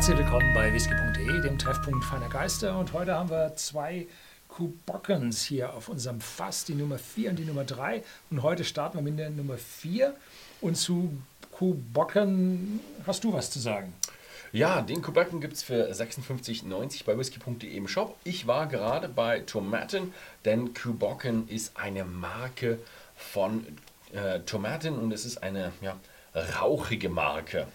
Herzlich willkommen bei whisky.de, dem Treffpunkt feiner Geister. Und heute haben wir zwei Kubockens hier auf unserem Fass, die Nummer 4 und die Nummer 3. Und heute starten wir mit der Nummer 4. Und zu Kubocken hast du was zu sagen. Ja, den Kubacken gibt es für 56,90 bei whisky.de im Shop. Ich war gerade bei Tomaten, denn Kubocken ist eine Marke von äh, Tomaten und es ist eine ja, rauchige Marke.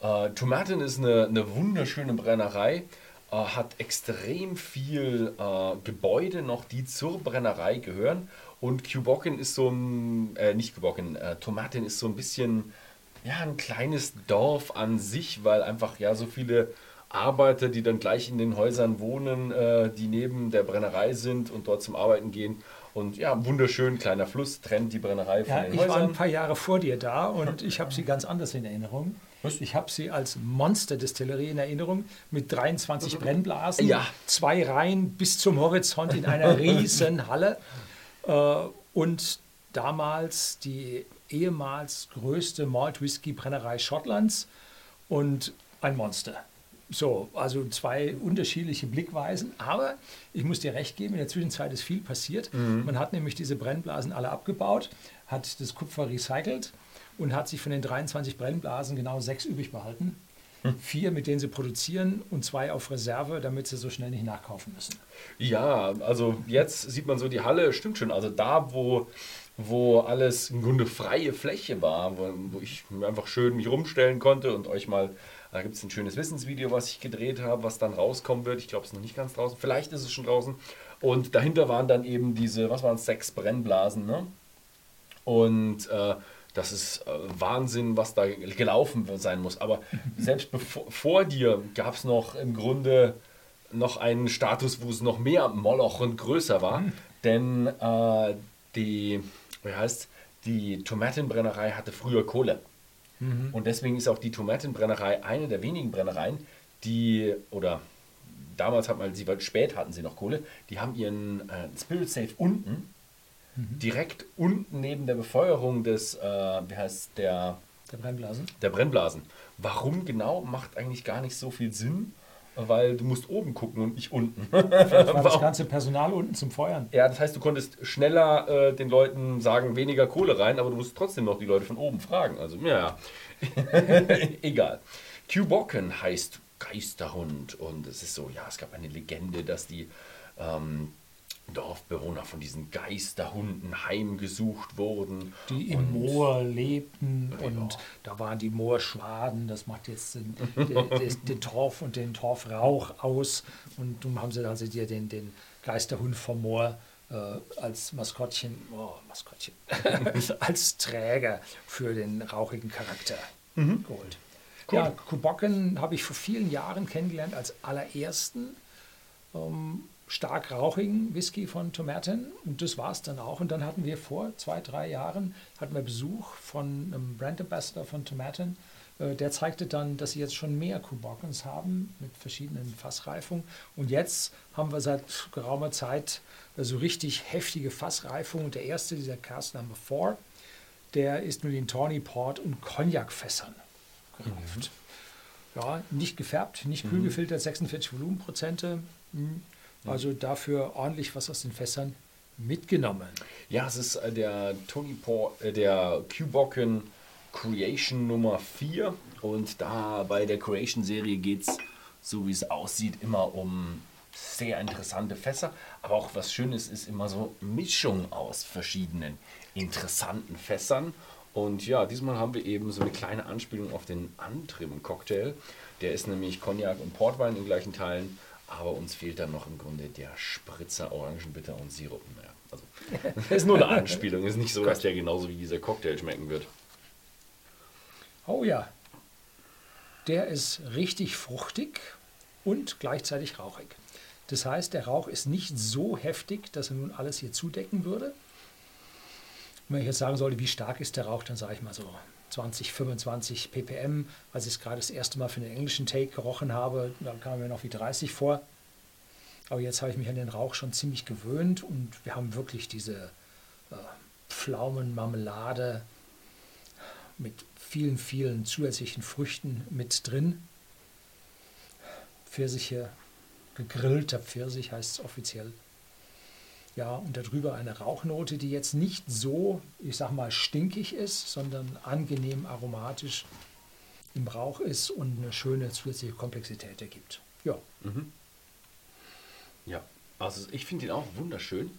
Äh, Tomaten ist eine, eine wunderschöne Brennerei, äh, hat extrem viel äh, Gebäude noch, die zur Brennerei gehören. Und Kubocken ist so ein, äh, nicht Kubocken, äh, Tomaten ist so ein bisschen ja, ein kleines Dorf an sich, weil einfach ja so viele Arbeiter, die dann gleich in den Häusern wohnen, äh, die neben der Brennerei sind und dort zum Arbeiten gehen. Und ja, wunderschön kleiner Fluss trennt die Brennerei von Ja, den ich Häusern. war ein paar Jahre vor dir da und ich habe sie ganz anders in Erinnerung. Was? Ich habe sie als Monster-Distillerie in Erinnerung mit 23 Brennblasen, Ja. zwei Reihen bis zum Horizont in einer riesen Halle äh, und damals die ehemals größte Malt-Whisky-Brennerei Schottlands und ein Monster. So, also zwei unterschiedliche Blickweisen, aber ich muss dir recht geben, in der Zwischenzeit ist viel passiert. Man hat nämlich diese Brennblasen alle abgebaut, hat das Kupfer recycelt und hat sich von den 23 Brennblasen genau sechs übrig behalten. Vier, mit denen sie produzieren und zwei auf Reserve, damit sie so schnell nicht nachkaufen müssen. Ja, also jetzt sieht man so die Halle, stimmt schon. Also da, wo, wo alles im Grunde freie Fläche war, wo, wo ich einfach schön mich rumstellen konnte und euch mal, da gibt es ein schönes Wissensvideo, was ich gedreht habe, was dann rauskommen wird. Ich glaube, es ist noch nicht ganz draußen. Vielleicht ist es schon draußen. Und dahinter waren dann eben diese, was waren es, sechs Brennblasen, ne? Und äh, das ist äh, Wahnsinn, was da gelaufen sein muss. Aber selbst bevor, vor dir gab es noch im Grunde noch einen Status, wo es noch mehr Moloch und größer war. Denn äh, die, wie heißt, die Tomatenbrennerei hatte früher Kohle. Und deswegen ist auch die Tomatenbrennerei eine der wenigen Brennereien, die, oder damals hat man sie, weil spät hatten sie noch Kohle, die haben ihren äh, Spirit Safe unten, direkt unten neben der Befeuerung des, äh, wie heißt der, Der Brennblasen. der Brennblasen. Warum genau, macht eigentlich gar nicht so viel Sinn, weil du musst oben gucken und nicht unten. Vielleicht war das ganze Personal unten zum Feuern. Ja, das heißt, du konntest schneller äh, den Leuten sagen, weniger Kohle rein, aber du musst trotzdem noch die Leute von oben fragen. Also, ja, egal. Kubocken heißt Geisterhund und es ist so, ja, es gab eine Legende, dass die ähm, Dorfbewohner von diesen Geisterhunden heimgesucht wurden. die im Und- Moor lebten und da waren die Moorschwaden, das macht jetzt den, den, den, den Torf und den Torfrauch aus und nun haben sie also dir den, den Geisterhund vom Moor äh, als Maskottchen, oh, Maskottchen, als Träger für den rauchigen Charakter geholt. Cool. Ja, Kubocken habe ich vor vielen Jahren kennengelernt als allerersten ähm, stark rauchigen Whisky von Tomaten und das war es dann auch. Und dann hatten wir vor zwei, drei Jahren hatten wir Besuch von einem Brand Ambassador von Tomaten. Äh, Der zeigte dann, dass sie jetzt schon mehr Kubockens haben mit verschiedenen Fassreifungen. Und jetzt haben wir seit geraumer Zeit äh, so richtig heftige Fassreifungen. Und der erste, dieser Cast Number 4, der ist mit den Tawny Port und Cognac-Fässern gereift. Ja, nicht gefärbt, nicht kühl gefiltert, 46 Volumenprozente. Also dafür ordentlich was aus den Fässern mitgenommen. Ja, es ist äh, der Tony Paul, äh, der Kubocken Creation Nummer 4. Und da bei der Creation-Serie geht es, so wie es aussieht, immer um sehr interessante Fässer. Aber auch was Schönes ist immer so Mischung aus verschiedenen interessanten Fässern. Und ja, diesmal haben wir eben so eine kleine Anspielung auf den Antrim-Cocktail. Der ist nämlich Cognac und Portwein in gleichen Teilen. Aber uns fehlt dann noch im Grunde der Spritzer Orangenbitter und Sirup. Naja, also, das ist nur eine Anspielung. ist nicht so, dass der genauso wie dieser Cocktail schmecken wird. Oh ja, der ist richtig fruchtig und gleichzeitig rauchig. Das heißt, der Rauch ist nicht so heftig, dass er nun alles hier zudecken würde. Und wenn ich jetzt sagen sollte, wie stark ist der Rauch, dann sage ich mal so 20, 25 ppm. Als ich es gerade das erste Mal für den englischen Take gerochen habe, da kam mir noch wie 30 vor. Aber jetzt habe ich mich an den Rauch schon ziemlich gewöhnt und wir haben wirklich diese äh, Pflaumenmarmelade mit vielen, vielen zusätzlichen Früchten mit drin. Pfirsiche, gegrillter Pfirsich heißt es offiziell. Ja, und darüber eine Rauchnote, die jetzt nicht so, ich sag mal, stinkig ist, sondern angenehm aromatisch im Rauch ist und eine schöne zusätzliche Komplexität ergibt. Ja. Mhm. Ja, also ich finde ihn auch wunderschön.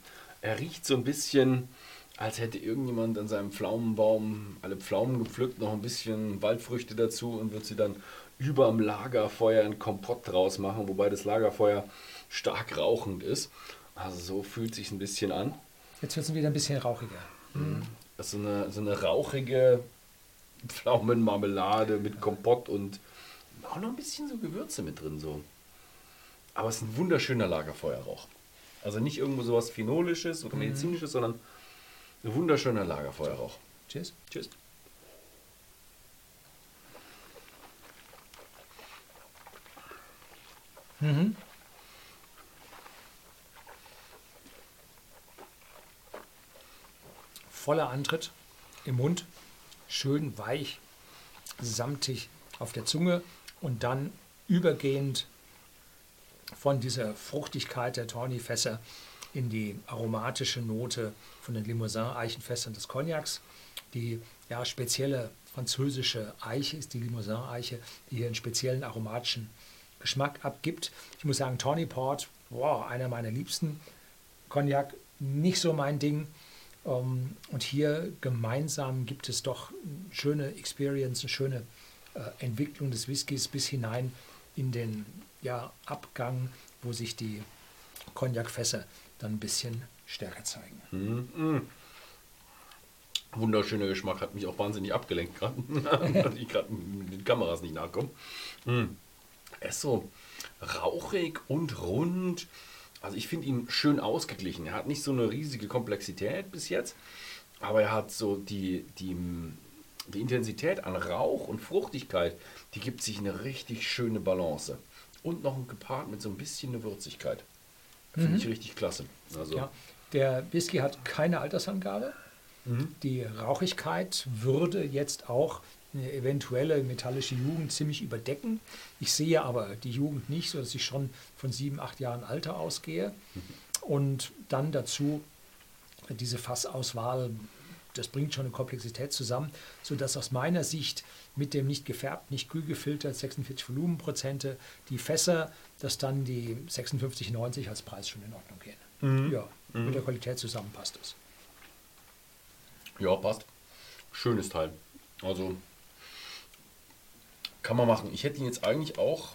Er riecht so ein bisschen, als hätte irgendjemand an seinem Pflaumenbaum alle Pflaumen gepflückt, noch ein bisschen Waldfrüchte dazu und wird sie dann über dem Lagerfeuer einen Kompott draus machen, wobei das Lagerfeuer stark rauchend ist. Also so fühlt sich ein bisschen an. Jetzt wird es wieder ein bisschen rauchiger. Mhm. Das ist so eine, so eine rauchige Pflaumenmarmelade mit Kompott und auch noch ein bisschen so Gewürze mit drin. So. Aber es ist ein wunderschöner Lagerfeuerrauch. Also nicht irgendwo sowas Phenolisches oder Medizinisches, sondern ein wunderschöner Lagerfeuerrauch. Cheers. Tschüss. Mhm. Voller Antritt im Mund, schön weich, samtig auf der Zunge und dann übergehend von dieser Fruchtigkeit der Tawny-Fässer in die aromatische Note von den Limousin-Eichenfässern des Cognacs. Die ja, spezielle französische Eiche ist die Limousin-Eiche, die hier einen speziellen aromatischen Geschmack abgibt. Ich muss sagen, Tawny wow, einer meiner liebsten. Cognac, nicht so mein Ding. Ähm, und hier gemeinsam gibt es doch eine schöne Experience, eine schöne äh, Entwicklung des Whiskys bis hinein in den ja, Abgang, wo sich die Cognac-Fässer dann ein bisschen stärker zeigen. Mhm. Wunderschöner Geschmack, hat mich auch wahnsinnig abgelenkt gerade, dass ich gerade mit den Kameras nicht nachkomme. Mhm. Er ist so rauchig und rund. Also ich finde ihn schön ausgeglichen. Er hat nicht so eine riesige Komplexität bis jetzt, aber er hat so die, die, die Intensität an Rauch und Fruchtigkeit, die gibt sich eine richtig schöne Balance. Und noch gepaart mit so ein bisschen eine Würzigkeit. Finde Mhm. ich richtig klasse. Also, Ja, der Whisky hat keine Altersangabe. Mhm. Die Rauchigkeit würde jetzt auch eine eventuelle metallische Jugend ziemlich überdecken. Ich sehe aber die Jugend nicht, sodass ich schon von sieben, acht Jahren Alter ausgehe. Und dann dazu diese Fassauswahl, das bringt schon eine Komplexität zusammen, sodass aus meiner Sicht mit dem nicht gefärbt, nicht kühl gefiltert, 46 Volumenprozente, die Fässer, dass dann die 56,90 als Preis schon in Ordnung gehen. Ja, mit der Qualität zusammen passt es. Ja, passt. Schönes Teil. Also kann man machen. Ich hätte ihn jetzt eigentlich auch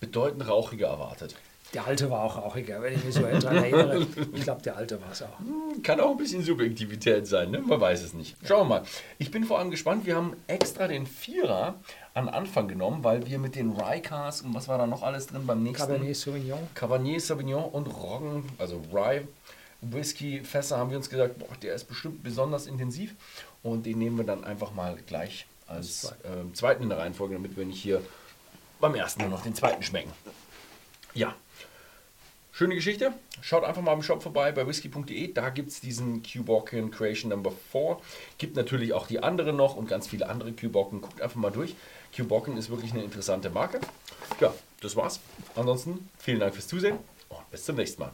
bedeutend rauchiger erwartet. Der alte war auch rauchiger, wenn ich mich so daran erinnere. Ich glaube, der alte war es auch. Kann auch ein bisschen Subjektivität sein, ne? man weiß es nicht. Schauen wir mal. Ich bin vor allem gespannt. Wir haben extra den Vierer an Anfang genommen, weil wir mit den Rye-Cars und was war da noch alles drin beim nächsten? Cabernet Sauvignon. Cabernet Sauvignon und Roggen, also Rye Whisky Fässer, haben wir uns gesagt, boah, der ist bestimmt besonders intensiv und den nehmen wir dann einfach mal gleich als ähm, zweiten in der Reihenfolge, damit wir nicht hier beim ersten nur noch den zweiten schmecken. Ja, schöne Geschichte. Schaut einfach mal im Shop vorbei bei whisky.de. Da gibt es diesen Cuborcan Creation Number 4. Gibt natürlich auch die anderen noch und ganz viele andere Cuborcan. Guckt einfach mal durch. Cuborcan ist wirklich eine interessante Marke. Ja, das war's. Ansonsten vielen Dank fürs Zusehen und bis zum nächsten Mal.